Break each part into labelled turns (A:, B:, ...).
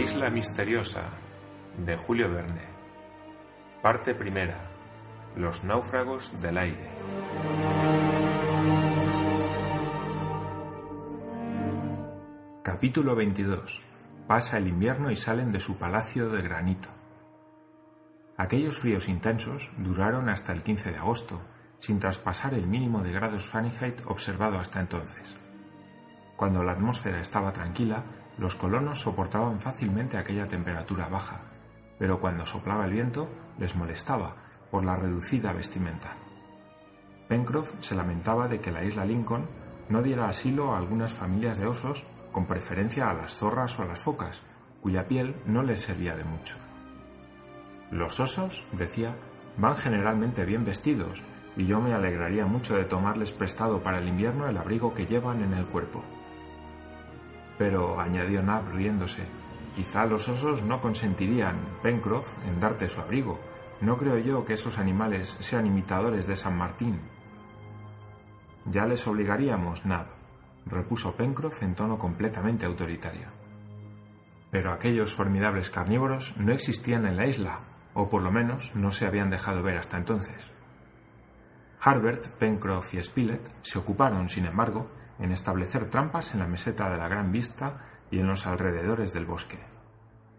A: isla misteriosa de Julio Verne. Parte primera. Los náufragos del aire. Capítulo 22. Pasa el invierno y salen de su palacio de granito. Aquellos fríos intensos duraron hasta el 15 de agosto, sin traspasar el mínimo de grados Fahrenheit observado hasta entonces. Cuando la atmósfera estaba tranquila, los colonos soportaban fácilmente aquella temperatura baja, pero cuando soplaba el viento les molestaba por la reducida vestimenta. Pencroff se lamentaba de que la isla Lincoln no diera asilo a algunas familias de osos, con preferencia a las zorras o a las focas, cuya piel no les servía de mucho. Los osos, decía, van generalmente bien vestidos, y yo me alegraría mucho de tomarles prestado para el invierno el abrigo que llevan en el cuerpo. Pero, añadió Nab riéndose, quizá los osos no consentirían, Pencroff, en darte su abrigo. No creo yo que esos animales sean imitadores de San Martín. Ya les obligaríamos, Nab, repuso Pencroff en tono completamente autoritario. Pero aquellos formidables carnívoros no existían en la isla, o por lo menos no se habían dejado ver hasta entonces. Harbert, Pencroff y Spilett se ocuparon, sin embargo, en establecer trampas en la meseta de la Gran Vista y en los alrededores del bosque.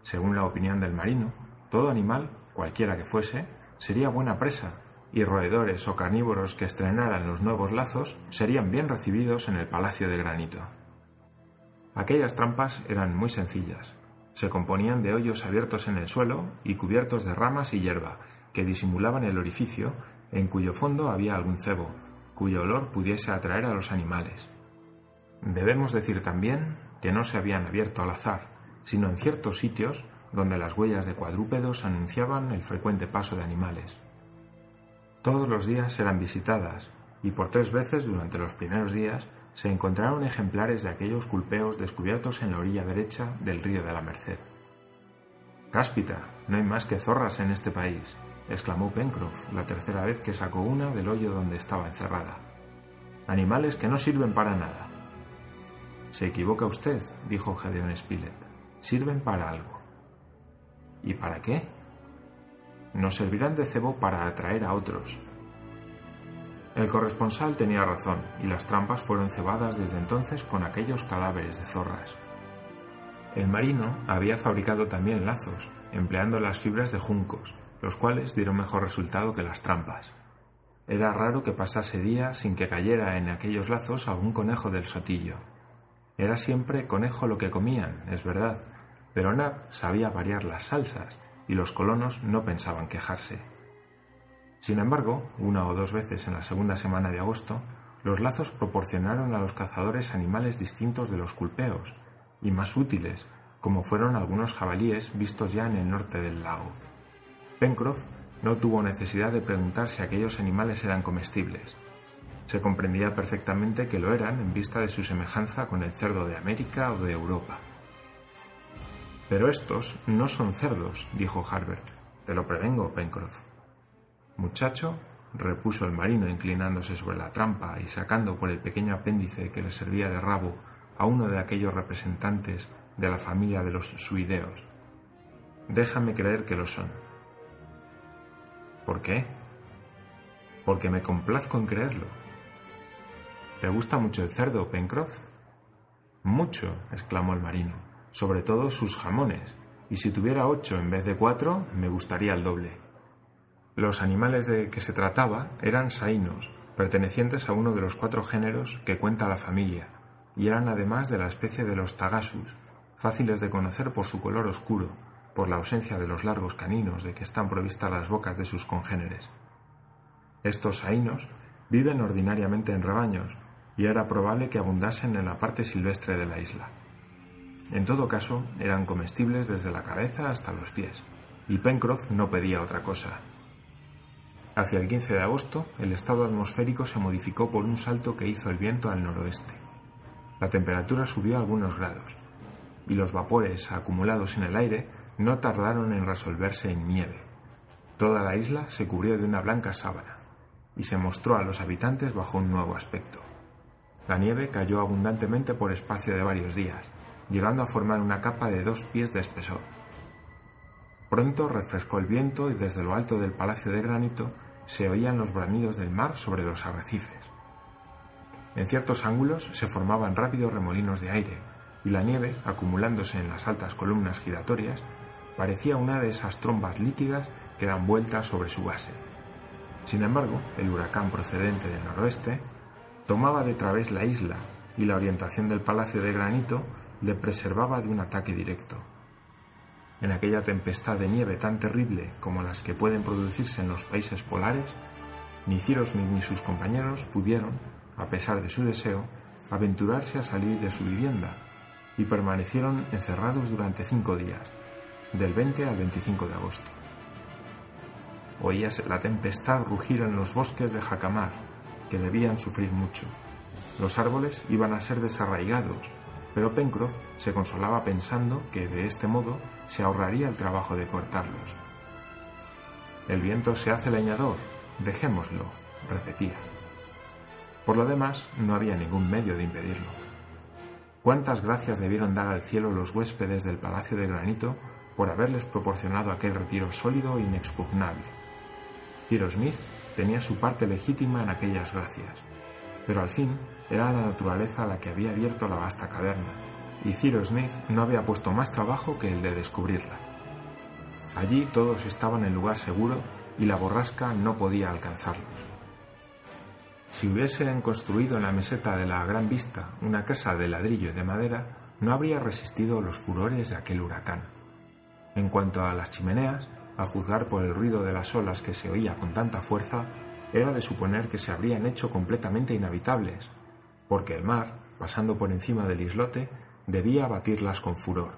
A: Según la opinión del marino, todo animal, cualquiera que fuese, sería buena presa, y roedores o carnívoros que estrenaran los nuevos lazos serían bien recibidos en el Palacio de Granito. Aquellas trampas eran muy sencillas. Se componían de hoyos abiertos en el suelo y cubiertos de ramas y hierba, que disimulaban el orificio en cuyo fondo había algún cebo, cuyo olor pudiese atraer a los animales. Debemos decir también que no se habían abierto al azar, sino en ciertos sitios donde las huellas de cuadrúpedos anunciaban el frecuente paso de animales. Todos los días eran visitadas, y por tres veces durante los primeros días se encontraron ejemplares de aquellos culpeos descubiertos en la orilla derecha del río de la Merced. Cáspita, no hay más que zorras en este país, exclamó Pencroff la tercera vez que sacó una del hoyo donde estaba encerrada. Animales que no sirven para nada. Se equivoca usted, dijo Gedeón Spilett. Sirven para algo. ¿Y para qué? Nos servirán de cebo para atraer a otros. El corresponsal tenía razón, y las trampas fueron cebadas desde entonces con aquellos cadáveres de zorras. El marino había fabricado también lazos, empleando las fibras de juncos, los cuales dieron mejor resultado que las trampas. Era raro que pasase día sin que cayera en aquellos lazos algún conejo del sotillo. Era siempre conejo lo que comían, es verdad, pero Nab sabía variar las salsas y los colonos no pensaban quejarse. Sin embargo, una o dos veces en la segunda semana de agosto, los lazos proporcionaron a los cazadores animales distintos de los culpeos y más útiles, como fueron algunos jabalíes vistos ya en el norte del lago. Pencroff no tuvo necesidad de preguntar si aquellos animales eran comestibles. Se comprendía perfectamente que lo eran en vista de su semejanza con el cerdo de América o de Europa. Pero estos no son cerdos, dijo Harbert. Te lo prevengo, Pencroff. Muchacho, repuso el marino inclinándose sobre la trampa y sacando por el pequeño apéndice que le servía de rabo a uno de aquellos representantes de la familia de los suideos. Déjame creer que lo son. ¿Por qué? Porque me complazco en creerlo. ¿Te gusta mucho el cerdo, Pencroff? Mucho, exclamó el marino, sobre todo sus jamones, y si tuviera ocho en vez de cuatro, me gustaría el doble. Los animales de que se trataba eran sainos, pertenecientes a uno de los cuatro géneros que cuenta la familia, y eran además de la especie de los tagasus, fáciles de conocer por su color oscuro, por la ausencia de los largos caninos de que están provistas las bocas de sus congéneres. Estos sainos viven ordinariamente en rebaños, y era probable que abundasen en la parte silvestre de la isla. En todo caso, eran comestibles desde la cabeza hasta los pies, y Pencroff no pedía otra cosa. Hacia el 15 de agosto, el estado atmosférico se modificó por un salto que hizo el viento al noroeste. La temperatura subió algunos grados, y los vapores acumulados en el aire no tardaron en resolverse en nieve. Toda la isla se cubrió de una blanca sábana, y se mostró a los habitantes bajo un nuevo aspecto. La nieve cayó abundantemente por espacio de varios días, llegando a formar una capa de dos pies de espesor. Pronto refrescó el viento y desde lo alto del palacio de granito se oían los bramidos del mar sobre los arrecifes. En ciertos ángulos se formaban rápidos remolinos de aire, y la nieve, acumulándose en las altas columnas giratorias, parecía una de esas trombas líquidas que dan vueltas sobre su base. Sin embargo, el huracán procedente del noroeste tomaba de través la isla y la orientación del palacio de granito le preservaba de un ataque directo. En aquella tempestad de nieve tan terrible como las que pueden producirse en los países polares, ni Cyrus Smith ni sus compañeros pudieron, a pesar de su deseo, aventurarse a salir de su vivienda y permanecieron encerrados durante cinco días, del 20 al 25 de agosto. Oíase la tempestad rugir en los bosques de Jacamar, que debían sufrir mucho. Los árboles iban a ser desarraigados, pero Pencroff se consolaba pensando que de este modo se ahorraría el trabajo de cortarlos. El viento se hace leñador, dejémoslo, repetía. Por lo demás, no había ningún medio de impedirlo. Cuántas gracias debieron dar al cielo los huéspedes del Palacio de Granito por haberles proporcionado aquel retiro sólido e inexpugnable. Cyrus Smith tenía su parte legítima en aquellas gracias, pero al fin era la naturaleza la que había abierto la vasta caverna, y Cyrus Smith no había puesto más trabajo que el de descubrirla. Allí todos estaban en lugar seguro y la borrasca no podía alcanzarlos. Si hubiesen construido en la meseta de la Gran Vista una casa de ladrillo y de madera, no habría resistido los furores de aquel huracán. En cuanto a las chimeneas, a juzgar por el ruido de las olas que se oía con tanta fuerza, era de suponer que se habrían hecho completamente inhabitables, porque el mar, pasando por encima del islote, debía batirlas con furor.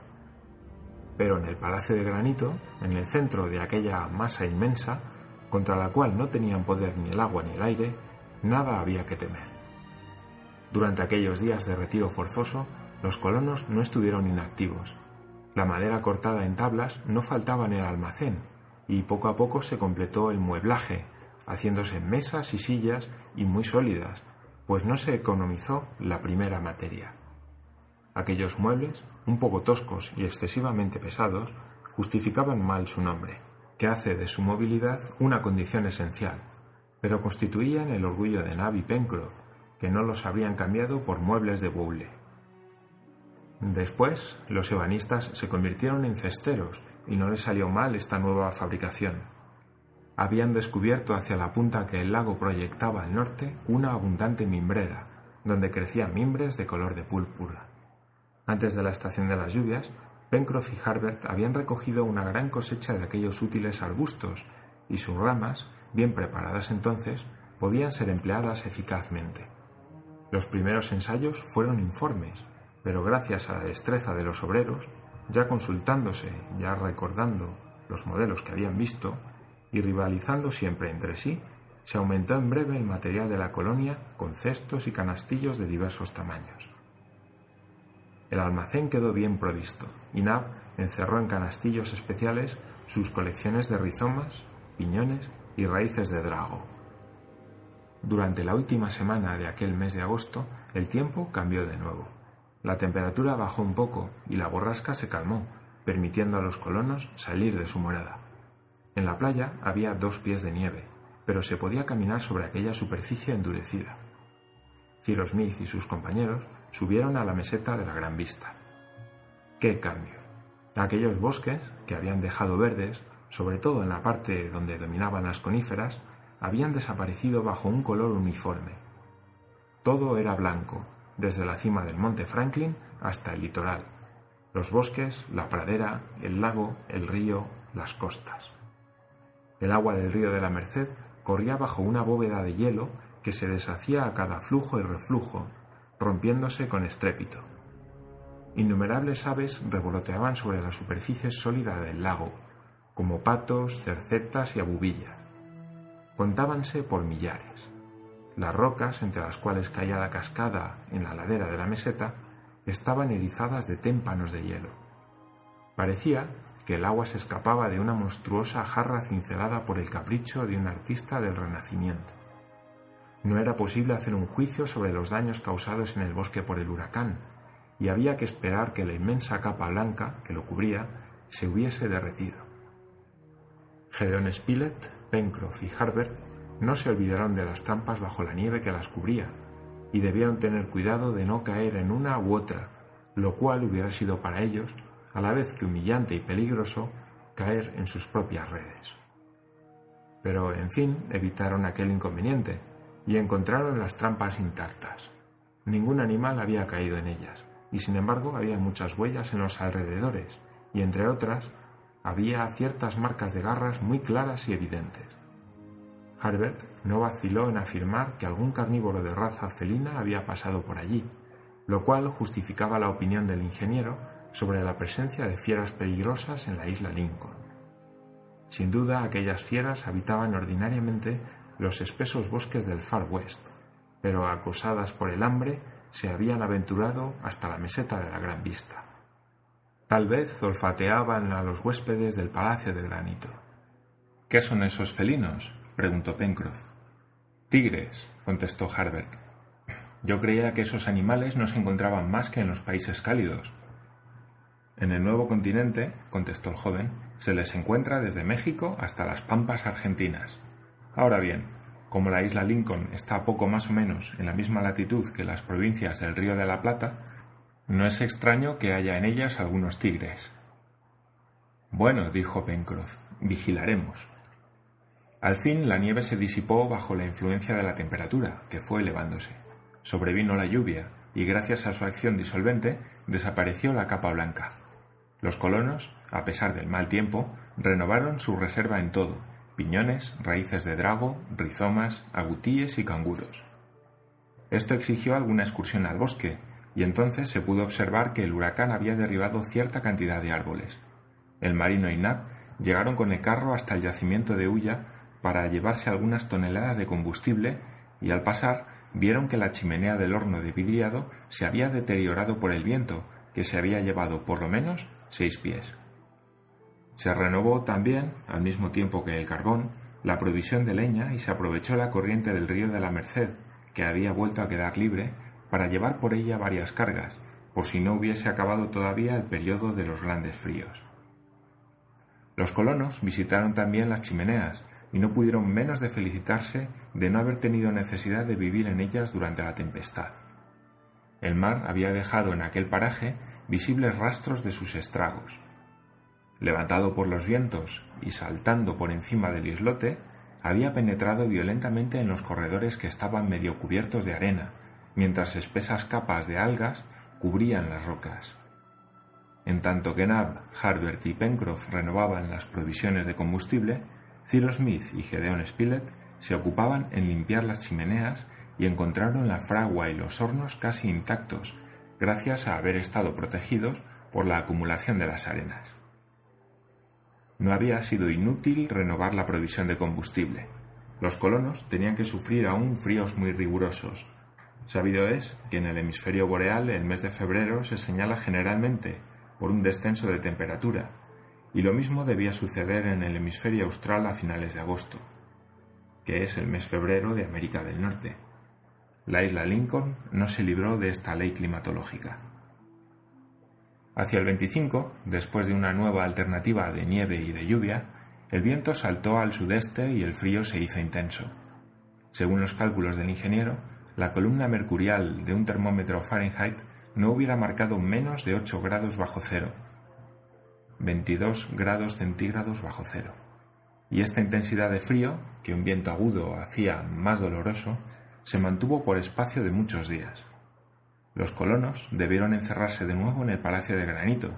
A: Pero en el palacio de granito, en el centro de aquella masa inmensa, contra la cual no tenían poder ni el agua ni el aire, nada había que temer. Durante aquellos días de retiro forzoso, los colonos no estuvieron inactivos. La madera cortada en tablas no faltaba en el almacén, y poco a poco se completó el mueblaje, haciéndose mesas y sillas y muy sólidas, pues no se economizó la primera materia. Aquellos muebles, un poco toscos y excesivamente pesados, justificaban mal su nombre, que hace de su movilidad una condición esencial, pero constituían el orgullo de Nab y Pencroff, que no los habrían cambiado por muebles de Boulle. Después, los ebanistas se convirtieron en cesteros y no les salió mal esta nueva fabricación. Habían descubierto hacia la punta que el lago proyectaba al norte una abundante mimbrera, donde crecían mimbres de color de púrpura. Antes de la estación de las lluvias, Pencroff y Harbert habían recogido una gran cosecha de aquellos útiles arbustos y sus ramas bien preparadas entonces, podían ser empleadas eficazmente. Los primeros ensayos fueron informes, pero gracias a la destreza de los obreros, ya consultándose, ya recordando los modelos que habían visto, y rivalizando siempre entre sí, se aumentó en breve el material de la colonia con cestos y canastillos de diversos tamaños. El almacén quedó bien provisto, y Nab encerró en canastillos especiales sus colecciones de rizomas, piñones y raíces de drago. Durante la última semana de aquel mes de agosto, el tiempo cambió de nuevo. La temperatura bajó un poco y la borrasca se calmó, permitiendo a los colonos salir de su morada. En la playa había dos pies de nieve, pero se podía caminar sobre aquella superficie endurecida. Cyrus Smith y sus compañeros subieron a la meseta de la Gran Vista. ¡Qué cambio! Aquellos bosques, que habían dejado verdes, sobre todo en la parte donde dominaban las coníferas, habían desaparecido bajo un color uniforme. Todo era blanco, desde la cima del monte Franklin hasta el litoral, los bosques, la pradera, el lago, el río, las costas. El agua del río de la Merced corría bajo una bóveda de hielo que se deshacía a cada flujo y reflujo, rompiéndose con estrépito. Innumerables aves revoloteaban sobre la superficie sólida del lago, como patos, cercetas y abubillas. Contábanse por millares. Las rocas entre las cuales caía la cascada en la ladera de la meseta estaban erizadas de témpanos de hielo. Parecía que el agua se escapaba de una monstruosa jarra cincelada por el capricho de un artista del Renacimiento. No era posible hacer un juicio sobre los daños causados en el bosque por el huracán, y había que esperar que la inmensa capa blanca que lo cubría se hubiese derretido. Gedeon Spilett, Pencroff y Harbert no se olvidaron de las trampas bajo la nieve que las cubría, y debieron tener cuidado de no caer en una u otra, lo cual hubiera sido para ellos, a la vez que humillante y peligroso, caer en sus propias redes. Pero, en fin, evitaron aquel inconveniente y encontraron las trampas intactas. Ningún animal había caído en ellas, y sin embargo había muchas huellas en los alrededores, y entre otras había ciertas marcas de garras muy claras y evidentes. Harbert no vaciló en afirmar que algún carnívoro de raza felina había pasado por allí, lo cual justificaba la opinión del ingeniero sobre la presencia de fieras peligrosas en la isla Lincoln. Sin duda aquellas fieras habitaban ordinariamente los espesos bosques del Far West, pero acosadas por el hambre se habían aventurado hasta la meseta de la Gran Vista. Tal vez olfateaban a los huéspedes del Palacio de Granito.
B: ¿Qué son esos felinos? Preguntó Pencroff. Tigres, contestó Harbert. Yo creía que esos animales no se encontraban más que en los países cálidos. En el nuevo continente, contestó el joven, se les encuentra desde México hasta las pampas argentinas. Ahora bien, como la isla Lincoln está poco más o menos en la misma latitud que las provincias del Río de la Plata, no es extraño que haya en ellas algunos tigres. Bueno, dijo Pencroff, vigilaremos. Al fin la nieve se disipó bajo la influencia de la temperatura, que fue elevándose. Sobrevino la lluvia, y gracias a su acción disolvente desapareció la capa blanca. Los colonos, a pesar del mal tiempo, renovaron su reserva en todo, piñones, raíces de drago, rizomas, agutíes y canguros. Esto exigió alguna excursión al bosque, y entonces se pudo observar que el huracán había derribado cierta cantidad de árboles. El marino y Nab llegaron con el carro hasta el yacimiento de Huya para llevarse algunas toneladas de combustible y al pasar vieron que la chimenea del horno de vidriado se había deteriorado por el viento, que se había llevado por lo menos seis pies. Se renovó también, al mismo tiempo que el carbón, la provisión de leña y se aprovechó la corriente del río de la Merced, que había vuelto a quedar libre, para llevar por ella varias cargas, por si no hubiese acabado todavía el periodo de los grandes fríos. Los colonos visitaron también las chimeneas, y no pudieron menos de felicitarse de no haber tenido necesidad de vivir en ellas durante la tempestad. El mar había dejado en aquel paraje visibles rastros de sus estragos. Levantado por los vientos y saltando por encima del islote, había penetrado violentamente en los corredores que estaban medio cubiertos de arena, mientras espesas capas de algas cubrían las rocas. En tanto que Nab, Harbert y Pencroff renovaban las provisiones de combustible, Cyrus Smith y Gedeon Spilett se ocupaban en limpiar las chimeneas y encontraron la fragua y los hornos casi intactos, gracias a haber estado protegidos por la acumulación de las arenas. No había sido inútil renovar la provisión de combustible. Los colonos tenían que sufrir aún fríos muy rigurosos. Sabido es que en el hemisferio boreal el mes de febrero se señala generalmente por un descenso de temperatura, y lo mismo debía suceder en el hemisferio austral a finales de agosto, que es el mes febrero de América del Norte. La isla Lincoln no se libró de esta ley climatológica. Hacia el 25, después de una nueva alternativa de nieve y de lluvia, el viento saltó al sudeste y el frío se hizo intenso. Según los cálculos del ingeniero, la columna mercurial de un termómetro Fahrenheit no hubiera marcado menos de 8 grados bajo cero, 22 grados centígrados bajo cero. Y esta intensidad de frío, que un viento agudo hacía más doloroso, se mantuvo por espacio de muchos días. Los colonos debieron encerrarse de nuevo en el Palacio de Granito,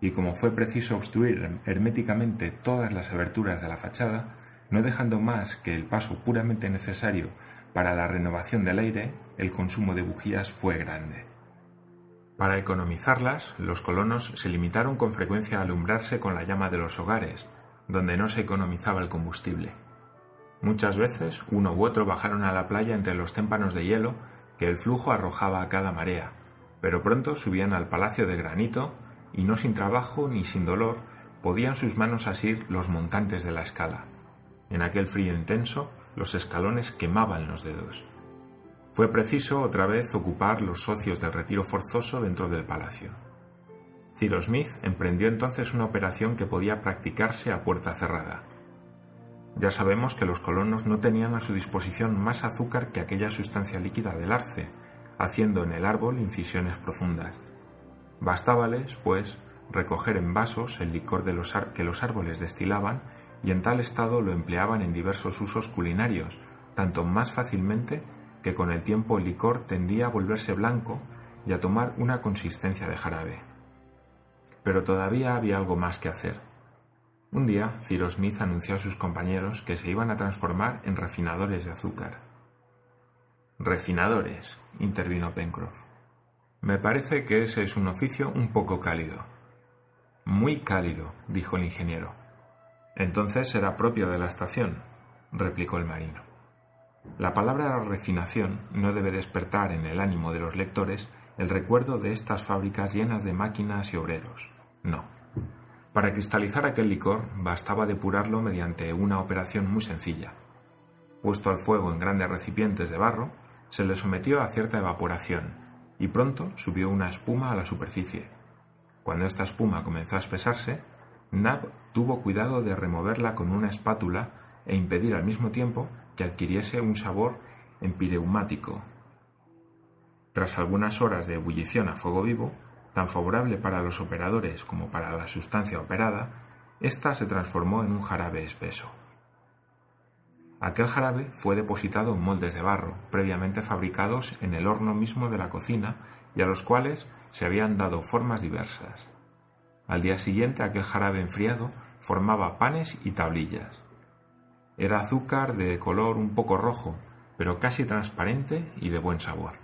B: y como fue preciso obstruir herméticamente todas las aberturas de la fachada, no dejando más que el paso puramente necesario para la renovación del aire, el consumo de bujías fue grande. Para economizarlas, los colonos se limitaron con frecuencia a alumbrarse con la llama de los hogares, donde no se economizaba el combustible. Muchas veces uno u otro bajaron a la playa entre los témpanos de hielo que el flujo arrojaba a cada marea, pero pronto subían al palacio de granito y no sin trabajo ni sin dolor podían sus manos asir los montantes de la escala. En aquel frío intenso los escalones quemaban los dedos.
A: Fue preciso otra vez ocupar los socios del retiro forzoso dentro del palacio. Ciro Smith emprendió entonces una operación que podía practicarse a puerta cerrada. Ya sabemos que los colonos no tenían a su disposición más azúcar que aquella sustancia líquida del arce, haciendo en el árbol incisiones profundas. Bastábales, pues, recoger en vasos el licor de los que los árboles destilaban y en tal estado lo empleaban en diversos usos culinarios, tanto más fácilmente que con el tiempo el licor tendía a volverse blanco y a tomar una consistencia de jarabe. Pero todavía había algo más que hacer. Un día, Ciro Smith anunció a sus compañeros que se iban a transformar en refinadores de azúcar. Refinadores, intervino Pencroff. Me parece que ese es un oficio un poco cálido. Muy cálido, dijo el ingeniero. Entonces será propio de la estación, replicó el marino. La palabra refinación no debe despertar en el ánimo de los lectores el recuerdo de estas fábricas llenas de máquinas y obreros. No. Para cristalizar aquel licor bastaba depurarlo mediante una operación muy sencilla. Puesto al fuego en grandes recipientes de barro, se le sometió a cierta evaporación y pronto subió una espuma a la superficie. Cuando esta espuma comenzó a espesarse, Nab tuvo cuidado de removerla con una espátula e impedir al mismo tiempo que adquiriese un sabor empireumático. Tras algunas horas de ebullición a fuego vivo, tan favorable para los operadores como para la sustancia operada, ésta se transformó en un jarabe espeso. Aquel jarabe fue depositado en moldes de barro, previamente fabricados en el horno mismo de la cocina y a los cuales se habían dado formas diversas. Al día siguiente aquel jarabe enfriado formaba panes y tablillas. Era azúcar de color un poco rojo, pero casi transparente y de buen sabor.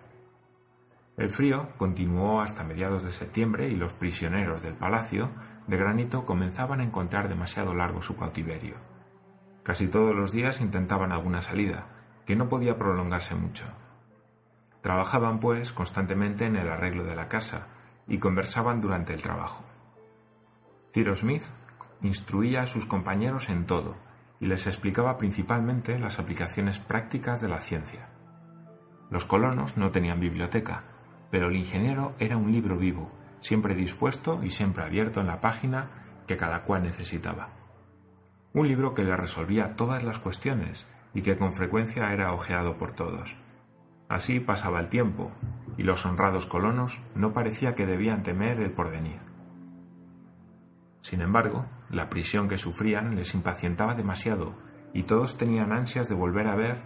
A: El frío continuó hasta mediados de septiembre y los prisioneros del palacio de granito comenzaban a encontrar demasiado largo su cautiverio. Casi todos los días intentaban alguna salida, que no podía prolongarse mucho. Trabajaban, pues, constantemente en el arreglo de la casa y conversaban durante el trabajo. Ciro Smith instruía a sus compañeros en todo y les explicaba principalmente las aplicaciones prácticas de la ciencia. Los colonos no tenían biblioteca, pero el ingeniero era un libro vivo, siempre dispuesto y siempre abierto en la página que cada cual necesitaba. Un libro que le resolvía todas las cuestiones y que con frecuencia era hojeado por todos. Así pasaba el tiempo, y los honrados colonos no parecía que debían temer el porvenir. Sin embargo, la prisión que sufrían les impacientaba demasiado, y todos tenían ansias de volver a ver,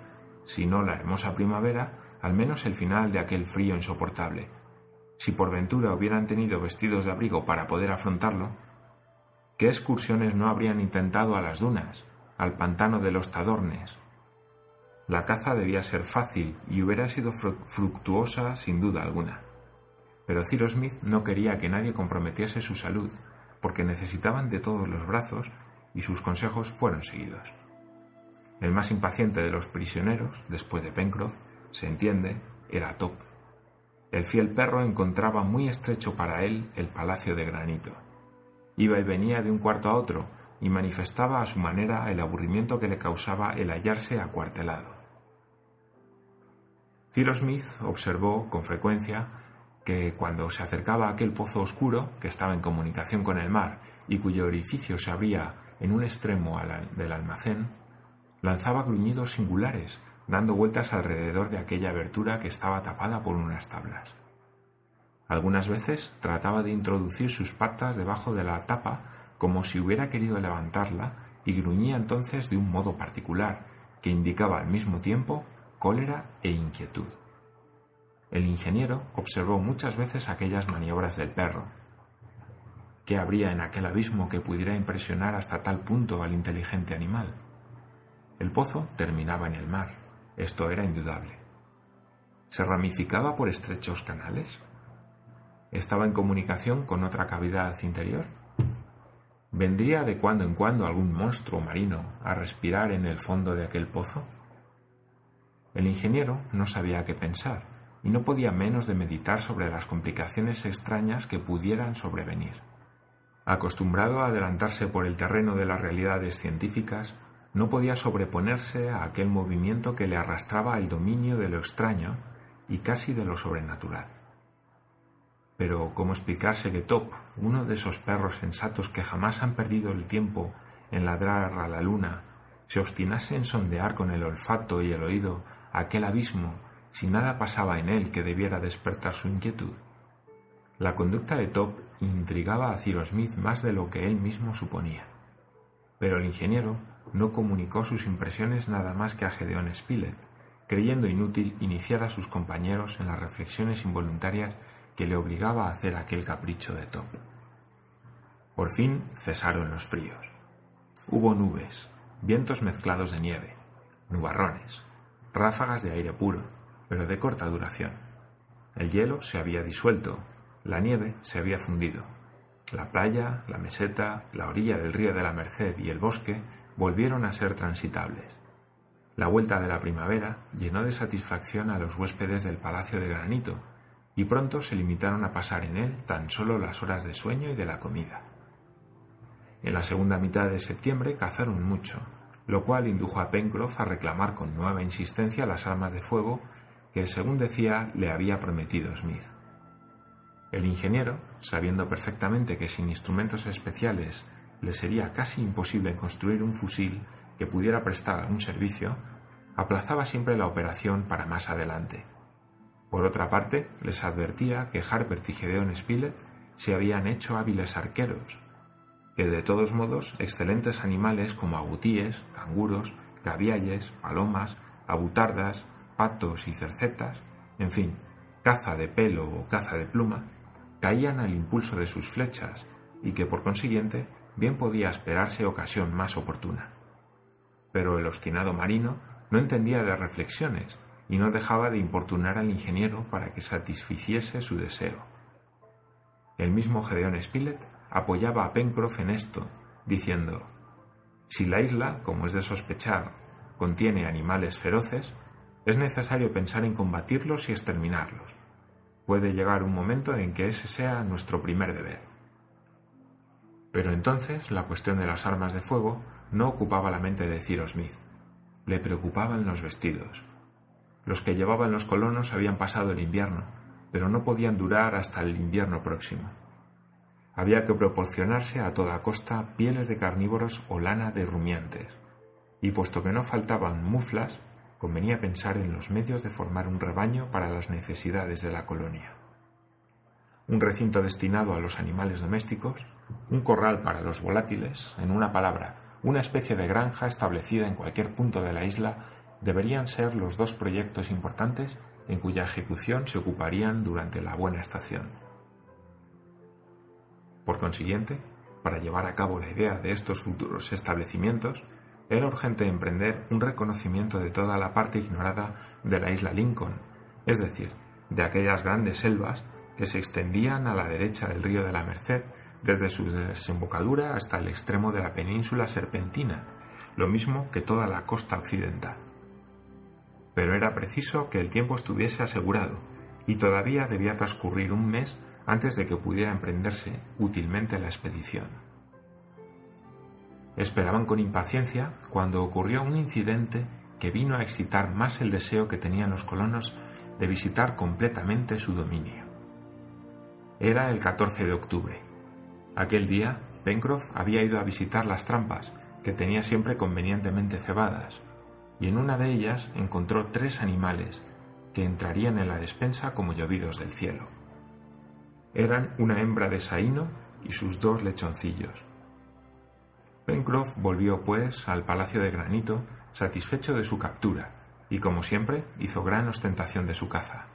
A: si no la hermosa primavera, al menos el final de aquel frío insoportable. Si por ventura hubieran tenido vestidos de abrigo para poder afrontarlo, ¿qué excursiones no habrían intentado a las dunas, al pantano de los Tadornes, la caza debía ser fácil y hubiera sido fructuosa sin duda alguna. Pero Ciro Smith no quería que nadie comprometiese su salud, porque necesitaban de todos los brazos y sus consejos fueron seguidos. El más impaciente de los prisioneros, después de Pencroff, se entiende, era Top. El fiel perro encontraba muy estrecho para él el palacio de granito. Iba y venía de un cuarto a otro y manifestaba a su manera el aburrimiento que le causaba el hallarse acuartelado. Ciro Smith observó con frecuencia que cuando se acercaba a aquel pozo oscuro que estaba en comunicación con el mar y cuyo orificio se abría en un extremo del almacén, lanzaba gruñidos singulares, dando vueltas alrededor de aquella abertura que estaba tapada por unas tablas. Algunas veces trataba de introducir sus patas debajo de la tapa como si hubiera querido levantarla y gruñía entonces de un modo particular, que indicaba al mismo tiempo cólera e inquietud. El ingeniero observó muchas veces aquellas maniobras del perro. ¿Qué habría en aquel abismo que pudiera impresionar hasta tal punto al inteligente animal? El pozo terminaba en el mar, esto era indudable. ¿Se ramificaba por estrechos canales? ¿Estaba en comunicación con otra cavidad interior? ¿Vendría de cuando en cuando algún monstruo marino a respirar en el fondo de aquel pozo? El ingeniero no sabía qué pensar y no podía menos de meditar sobre las complicaciones extrañas que pudieran sobrevenir. Acostumbrado a adelantarse por el terreno de las realidades científicas, no podía sobreponerse a aquel movimiento que le arrastraba al dominio de lo extraño y casi de lo sobrenatural. Pero ¿cómo explicarse que Top, uno de esos perros sensatos que jamás han perdido el tiempo en ladrar a la luna, se obstinase en sondear con el olfato y el oído aquel abismo si nada pasaba en él que debiera despertar su inquietud? La conducta de Top intrigaba a Cyrus Smith más de lo que él mismo suponía. Pero el ingeniero no comunicó sus impresiones nada más que a Gedeón Spilett, creyendo inútil iniciar a sus compañeros en las reflexiones involuntarias que le obligaba a hacer aquel capricho de Top. Por fin cesaron los fríos. Hubo nubes, vientos mezclados de nieve, nubarrones, ráfagas de aire puro, pero de corta duración. El hielo se había disuelto, la nieve se había fundido. La playa, la meseta, la orilla del río de la Merced y el bosque volvieron a ser transitables. La vuelta de la primavera llenó de satisfacción a los huéspedes del Palacio de Granito, y pronto se limitaron a pasar en él tan solo las horas de sueño y de la comida. En la segunda mitad de septiembre cazaron mucho, lo cual indujo a Pencroff a reclamar con nueva insistencia las armas de fuego según decía, le había prometido Smith. El ingeniero, sabiendo perfectamente que sin instrumentos especiales le sería casi imposible construir un fusil que pudiera prestar algún servicio, aplazaba siempre la operación para más adelante. Por otra parte, les advertía que Harbert y Gedeon Spilett se habían hecho hábiles arqueros, que de todos modos excelentes animales como agutíes, canguros, gavialles, palomas, abutardas, patos y cercetas, en fin, caza de pelo o caza de pluma, caían al impulso de sus flechas y que por consiguiente bien podía esperarse ocasión más oportuna. Pero el obstinado marino no entendía de reflexiones y no dejaba de importunar al ingeniero para que satisficiese su deseo. El mismo Gedeón Spilett apoyaba a Pencroff en esto, diciendo Si la isla, como es de sospechar, contiene animales feroces, es necesario pensar en combatirlos y exterminarlos. Puede llegar un momento en que ese sea nuestro primer deber. Pero entonces la cuestión de las armas de fuego no ocupaba la mente de Cyrus Smith. Le preocupaban los vestidos. Los que llevaban los colonos habían pasado el invierno, pero no podían durar hasta el invierno próximo. Había que proporcionarse a toda costa pieles de carnívoros o lana de rumiantes, y puesto que no faltaban muflas, convenía pensar en los medios de formar un rebaño para las necesidades de la colonia. Un recinto destinado a los animales domésticos, un corral para los volátiles, en una palabra, una especie de granja establecida en cualquier punto de la isla, deberían ser los dos proyectos importantes en cuya ejecución se ocuparían durante la buena estación. Por consiguiente, para llevar a cabo la idea de estos futuros establecimientos, era urgente emprender un reconocimiento de toda la parte ignorada de la isla Lincoln, es decir, de aquellas grandes selvas que se extendían a la derecha del río de la Merced desde su desembocadura hasta el extremo de la península serpentina, lo mismo que toda la costa occidental. Pero era preciso que el tiempo estuviese asegurado, y todavía debía transcurrir un mes antes de que pudiera emprenderse útilmente la expedición. Esperaban con impaciencia cuando ocurrió un incidente que vino a excitar más el deseo que tenían los colonos de visitar completamente su dominio. Era el 14 de octubre. Aquel día, Pencroff había ido a visitar las trampas, que tenía siempre convenientemente cebadas, y en una de ellas encontró tres animales que entrarían en la despensa como llovidos del cielo. Eran una hembra de saíno y sus dos lechoncillos. Pencroff volvió, pues, al palacio de granito, satisfecho de su captura, y como siempre hizo gran ostentación de su caza.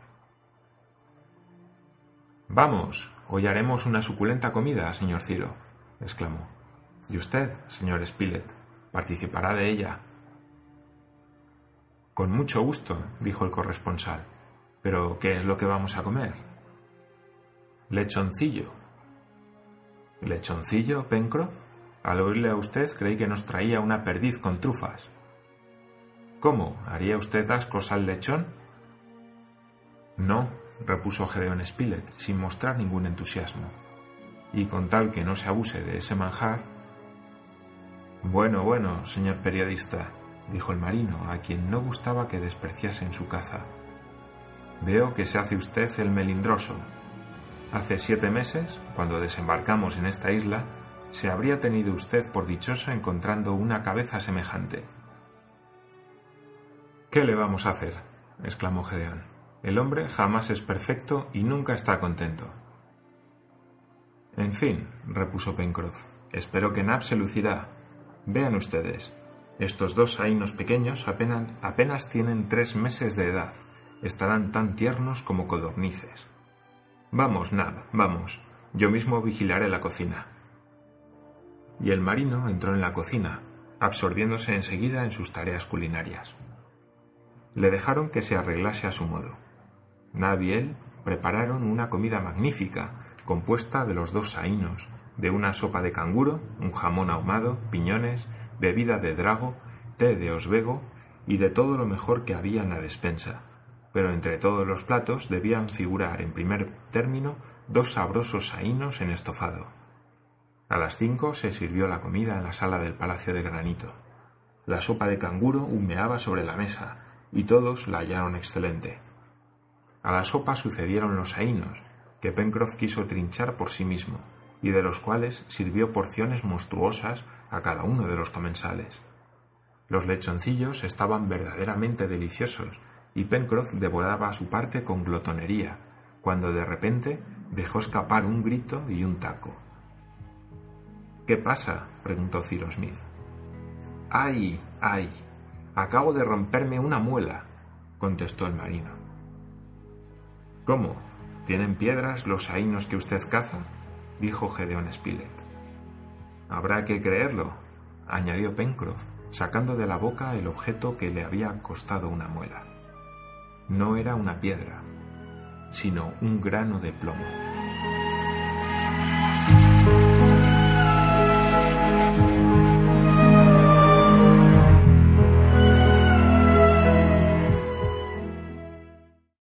A: Vamos, hoy haremos una suculenta comida, señor Ciro, exclamó. Y usted, señor Spilett, participará de ella. Con mucho gusto, dijo el corresponsal. Pero, ¿qué es lo que vamos a comer? Lechoncillo. ¿Lechoncillo, Pencroff? Al oírle a usted creí que nos traía una perdiz con trufas. ¿Cómo? ¿Haría usted ascos al lechón? No, repuso Gedeón Spilett, sin mostrar ningún entusiasmo. Y con tal que no se abuse de ese manjar. Bueno, bueno, señor periodista, dijo el marino, a quien no gustaba que despreciasen su caza. Veo que se hace usted el melindroso. Hace siete meses, cuando desembarcamos en esta isla, se habría tenido usted por dichoso encontrando una cabeza semejante. ¿Qué le vamos a hacer? exclamó Gedeón. El hombre jamás es perfecto y nunca está contento. En fin, repuso Pencroff, espero que Nab se lucirá. Vean ustedes, estos dos ainos pequeños apenas, apenas tienen tres meses de edad. Estarán tan tiernos como codornices. Vamos, Nab, vamos. Yo mismo vigilaré la cocina. Y el marino entró en la cocina, absorbiéndose enseguida en sus tareas culinarias. Le dejaron que se arreglase a su modo. Nab y él prepararon una comida magnífica, compuesta de los dos saínos, de una sopa de canguro, un jamón ahumado, piñones, bebida de drago, té de osvego y de todo lo mejor que había en la despensa. Pero entre todos los platos debían figurar en primer término dos sabrosos saínos en estofado. A las cinco se sirvió la comida en la sala del Palacio de Granito. La sopa de canguro humeaba sobre la mesa, y todos la hallaron excelente. A la sopa sucedieron los saínos, que Pencroff quiso trinchar por sí mismo, y de los cuales sirvió porciones monstruosas a cada uno de los comensales. Los lechoncillos estaban verdaderamente deliciosos, y Pencroff devoraba su parte con glotonería, cuando de repente dejó escapar un grito y un taco. ¿Qué pasa? preguntó Cyrus Smith. ¡Ay! ¡ay! Acabo de romperme una muela, contestó el marino. ¿Cómo? ¿Tienen piedras los saínos que usted caza? dijo Gedeón Spilett. Habrá que creerlo, añadió Pencroff, sacando de la boca el objeto que le había costado una muela. No era una piedra, sino un grano de plomo.